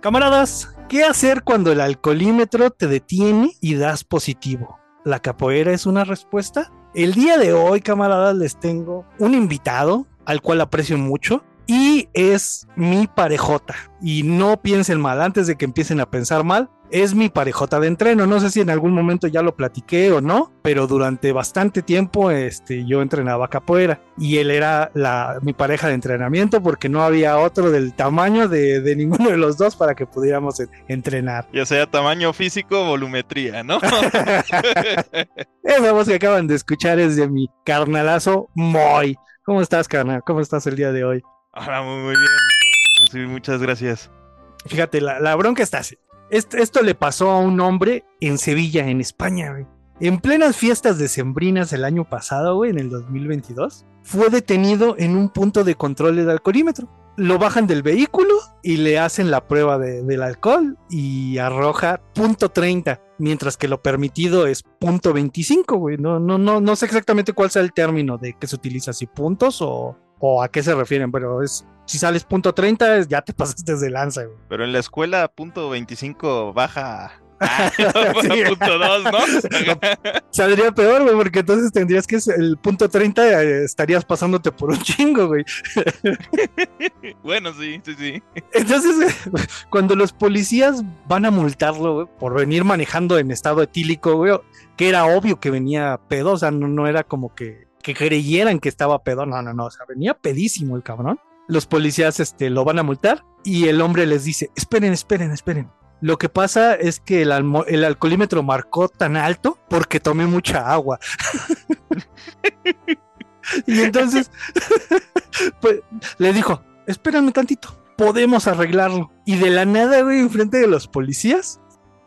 Camaradas, ¿qué hacer cuando el alcoholímetro te detiene y das positivo? ¿La capoeira es una respuesta? El día de hoy, camaradas, les tengo un invitado al cual aprecio mucho y es mi parejota. Y no piensen mal, antes de que empiecen a pensar mal, es mi parejota de entreno. No sé si en algún momento ya lo platiqué o no, pero durante bastante tiempo este, yo entrenaba capoeira y él era la, mi pareja de entrenamiento porque no había otro del tamaño de, de ninguno de los dos para que pudiéramos entrenar. Ya sea tamaño físico o volumetría, ¿no? Esa voz que acaban de escuchar es de mi carnalazo Moy. ¿Cómo estás, carnal? ¿Cómo estás el día de hoy? Hola, muy, bien. Sí, muchas gracias. Fíjate, la, bronca está así. Esto, le pasó a un hombre en Sevilla, en España. En plenas fiestas decembrinas el año pasado, güey, en el 2022, fue detenido en un punto de control del alcoholímetro. Lo bajan del vehículo y le hacen la prueba del alcohol y arroja punto 30, mientras que lo permitido es punto 25, güey. No, no, no, no sé exactamente cuál sea el término de que se utiliza, si puntos o, o a qué se refieren, pero es si sales punto 30 ya te pasaste de lanza, güey. Pero en la escuela punto 25 baja Ah, punto 2, ¿no? Saldría peor, güey, porque entonces tendrías que el punto 30 eh, estarías pasándote por un chingo, güey. bueno, sí, sí, sí. Entonces, cuando los policías van a multarlo, güey, por venir manejando en estado etílico, güey, que era obvio que venía pedo, o sea, no, no era como que, que creyeran que estaba pedo, no, no, no, o sea, venía pedísimo el cabrón los policías este, lo van a multar y el hombre les dice, esperen, esperen, esperen. Lo que pasa es que el, el alcoholímetro marcó tan alto porque tomé mucha agua. y entonces pues, le dijo, espérame tantito, podemos arreglarlo. Y de la nada, güey, enfrente de los policías,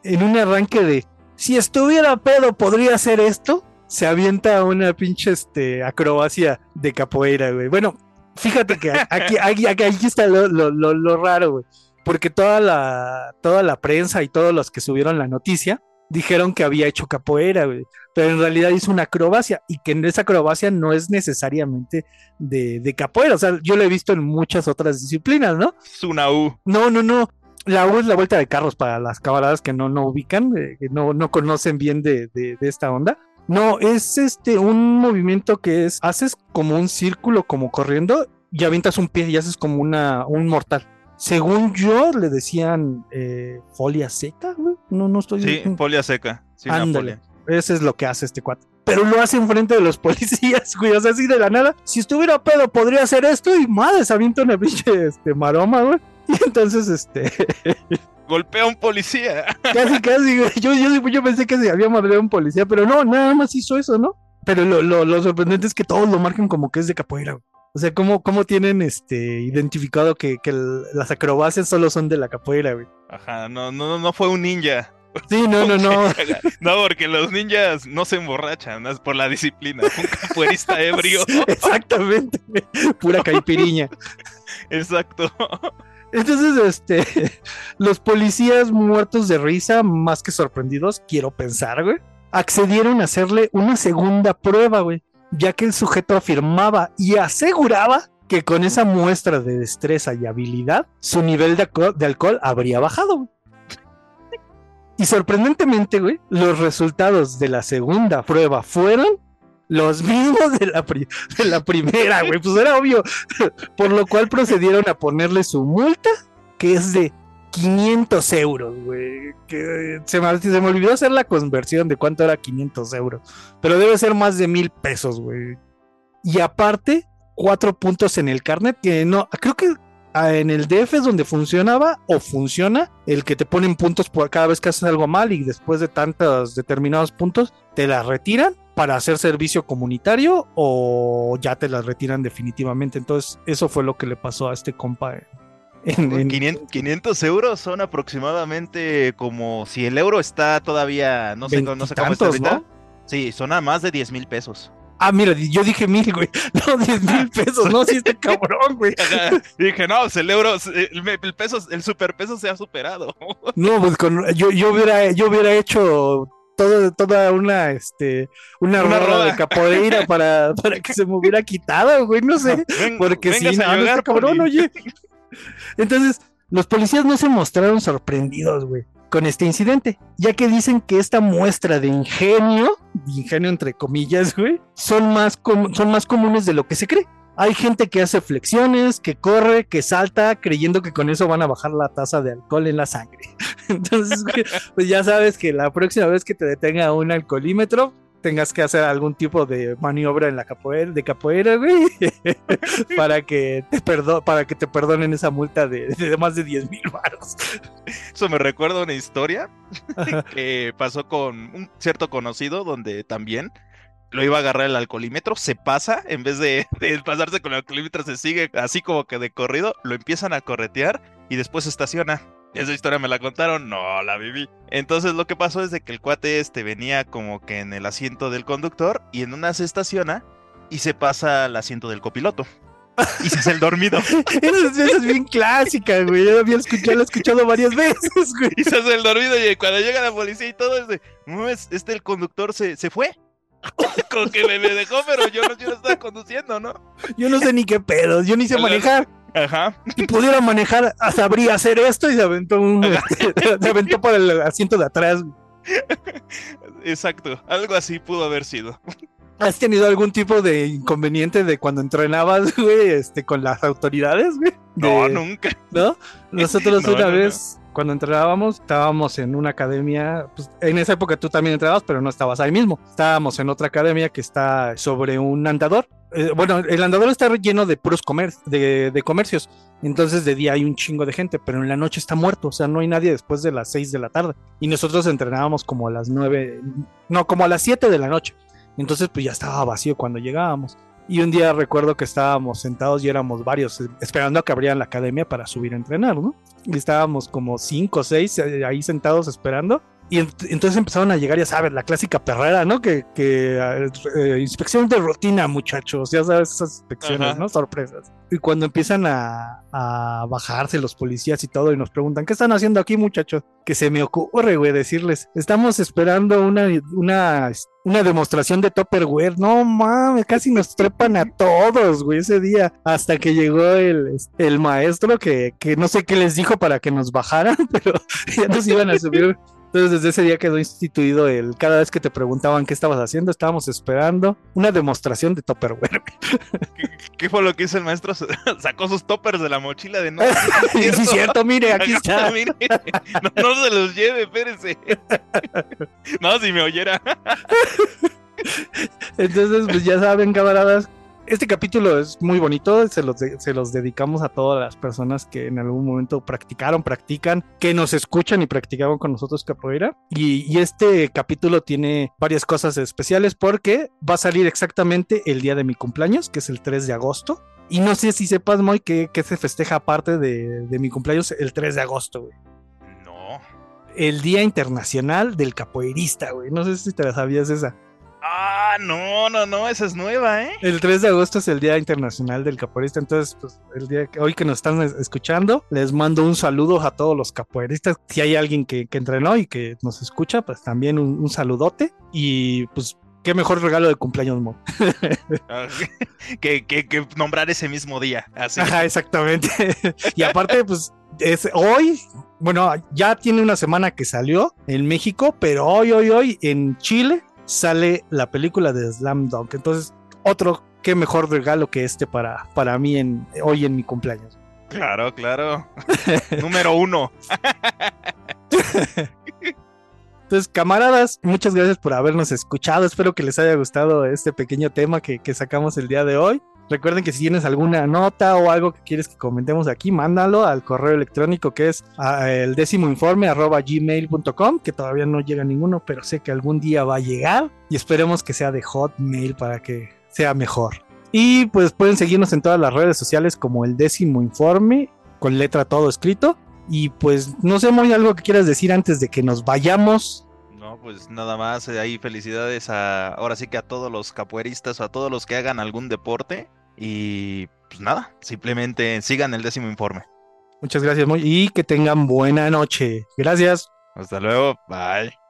en un arranque de, si estuviera pedo, podría hacer esto, se avienta una pinche este, acrobacia de capoeira, güey. Bueno, Fíjate que aquí, aquí, aquí está lo, lo, lo, raro, güey. Porque toda la, toda la prensa y todos los que subieron la noticia dijeron que había hecho capoeira, güey. Pero en realidad hizo una acrobacia y que en esa acrobacia no es necesariamente de, de capoeira. O sea, yo lo he visto en muchas otras disciplinas, ¿no? Es una U. No, no, no. La U es la vuelta de carros para las camaradas que no, no ubican, eh, que no, no conocen bien de, de, de esta onda. No, es este un movimiento que es, haces como un círculo como corriendo y avientas un pie y haces como una, un mortal. Según yo, le decían eh, folia seca, güey. No, no estoy. Sí, folia seca. Sí, Ándale. Ese es lo que hace este cuate. Pero lo hace enfrente de los policías, güey. O sea, así de la nada. Si estuviera pedo, podría hacer esto y madre, se avienta una pinche este, maroma, güey. Y entonces, este. golpea a un policía. Casi, casi, güey. Yo, yo, yo pensé que se había madreado a un policía, pero no, nada más hizo eso, ¿no? Pero lo, lo, lo, sorprendente es que todos lo marcan como que es de capoeira, güey. O sea, ¿cómo, cómo tienen este identificado que, que las acrobacias solo son de la capoeira, güey? Ajá, no, no, no fue un ninja. Sí, no, no, no. No, porque los ninjas no se emborrachan, es por la disciplina. Un capoeirista ebrio. Exactamente. Pura caipiriña. Exacto. Entonces, este, los policías muertos de risa, más que sorprendidos, quiero pensar, güey, accedieron a hacerle una segunda prueba, güey, ya que el sujeto afirmaba y aseguraba que con esa muestra de destreza y habilidad, su nivel de, alcohol, habría bajado. Y sorprendentemente, güey, los resultados de la segunda prueba fueron los mismos de la, de la primera, güey. Pues era obvio. Por lo cual procedieron a ponerle su multa, que es de 500 euros, güey. Se me, se me olvidó hacer la conversión de cuánto era 500 euros. Pero debe ser más de mil pesos, güey. Y aparte, cuatro puntos en el carnet que no, creo que ah, en el DF es donde funcionaba o funciona el que te ponen puntos por cada vez que haces algo mal y después de tantos determinados puntos te la retiran para hacer servicio comunitario o ya te las retiran definitivamente. Entonces, eso fue lo que le pasó a este compa. En, 500, euros son aproximadamente como si el euro está todavía, no sé, no sé cómo está ahorita. Sí, son a más de 10 mil pesos. Ah, mira, yo dije mil, güey. No, 10 mil pesos, no, si este cabrón, güey. dije, no, pues el euro, el, peso, el superpeso se ha superado. No, pues con, yo, yo, hubiera, yo hubiera hecho toda una, este, una, rueda de capoeira para, para que se me hubiera quitado, güey, no sé. porque si no, no cabrón, oye. Entonces, Los policías no se mostraron sorprendidos, güey, con este incidente, ya que dicen que esta muestra de ingenio, de ingenio entre comillas, güey, son más, son más comunes de lo que se cree. Hay gente que hace flexiones, que corre, que salta, creyendo que con eso van a bajar la tasa de alcohol en la sangre. Entonces, pues ya sabes que la próxima vez que te detenga un alcoholímetro, tengas que hacer algún tipo de maniobra en la capoeira, de capoeira, güey, para que te para que te perdonen esa multa de, más de 10 mil baros. Eso me recuerda una historia que pasó con un cierto conocido donde también lo iba a agarrar el alcoholímetro, se pasa, en vez de, pasarse con el alcoholímetro, se sigue así como que de corrido, lo empiezan a corretear y después se estaciona. Esa historia me la contaron, no la viví. Entonces lo que pasó es de que el cuate este venía como que en el asiento del conductor y en una se estaciona y se pasa al asiento del copiloto. Y se hace el dormido. esa, es bien clásica, güey. Yo había escuchado, lo he escuchado varias veces, güey. Y se hace el dormido y cuando llega la policía y todo es de, no, este el conductor se, se fue. Como que me, dejó, pero yo no, yo estaba conduciendo, ¿no? Yo no sé ni qué pedos, yo ni sé manejar. Ajá. Si pudiera manejar, sabría hacer esto y se aventó un, se aventó por el asiento de atrás. Exacto, algo así pudo haber sido. ¿Has tenido algún tipo de inconveniente de cuando entrenabas, güey, este, con las autoridades, güey? No, nunca. ¿No? Nosotros una vez cuando entrenábamos, estábamos en una academia, pues, en esa época tú también entrenabas, pero no estabas ahí mismo. Estábamos en otra academia que está sobre un andador. Eh, bueno, el andador está lleno de puros de, de, comercios. Entonces de día hay un chingo de gente, pero en la noche está muerto. O sea, no hay nadie después de las 6 de la tarde. Y nosotros entrenábamos como a las 9, no, como a las 7 de la noche. Entonces pues ya estaba vacío cuando llegábamos. Y un día recuerdo que estábamos sentados y éramos varios, eh, esperando a que abrieran la academia para subir a entrenar, ¿no? Y estábamos como cinco o seis eh, ahí sentados esperando. Y entonces empezaron a llegar, ya sabes, la clásica perrera, ¿no? Que, que eh, inspección de rutina, muchachos, ya sabes, esas inspecciones, ¿no? Sorpresas. Y cuando empiezan a, a, bajarse los policías y todo y nos preguntan, ¿qué están haciendo aquí, muchachos? Que se me ocurre, güey, decirles, estamos esperando una, una, una demostración de Topperware. No mames, casi nos trepan a todos, güey, ese día. Hasta que llegó el, el maestro que, que no sé qué les dijo para que nos bajaran, pero ya nos iban a subir entonces desde ese día quedó instituido el cada vez que te preguntaban qué estabas haciendo, estábamos esperando una demostración de Topperware. ¿Qué, fue lo que hizo el maestro? Sacó sus toppers de la mochila de no. sí, es cierto, mire, aquí está. No, se los lleve, espérese. No, si me oyera. Entonces, pues ya saben, camaradas, este capítulo es muy bonito, se los, se los dedicamos a todas las personas que en algún momento practicaron, practican, que nos escuchan y practicaban con nosotros capoeira. Y, este capítulo tiene varias cosas especiales porque va a salir exactamente el día de mi cumpleaños, que es el 3 de agosto. Y no sé si sepas, Moy, que, que se festeja aparte de, de mi cumpleaños el 3 de agosto, güey. No. El Día Internacional del Capoeirista, güey. No sé si te la sabías esa. Ah, no, no, no, esa es nueva, ¿eh? El 3 de agosto es el Día Internacional del Capoeirista, entonces, pues, el día que hoy que nos están escuchando, les mando un saludo a todos los capoeiristas. Si hay alguien que, entrenó y que nos escucha, pues también un, saludote. Y pues qué mejor regalo de cumpleaños, Mo. Ah, que, que, nombrar ese mismo día. Así. Ajá, exactamente. y aparte, pues, es hoy, bueno, ya tiene una semana que salió en México, pero hoy, hoy, hoy en Chile sale la película de Slam Dunk. Entonces, otro, qué mejor regalo que este para, para mí en, hoy en mi cumpleaños. Claro, claro. Número uno. Entonces, camaradas, muchas gracias por habernos escuchado. Espero que les haya gustado este pequeño tema que, que sacamos el día de hoy. Recuerden que si tienes alguna nota o algo que quieres que comentemos aquí, mándalo al correo electrónico que es el décimo informe arroba gmail.com, que todavía no llega ninguno, pero sé que algún día va a llegar y esperemos que sea de hotmail para que sea mejor. Y pues pueden seguirnos en todas las redes sociales como el décimo informe, con letra todo escrito. Y pues no sé muy algo que quieras decir antes de que nos vayamos. No, pues nada más, eh, ahí felicidades a ahora sí que a todos los capoeiristas o a todos los que hagan algún deporte. Y pues nada, simplemente sigan el décimo informe. Muchas gracias, y que tengan buena noche. Gracias. Hasta luego, bye.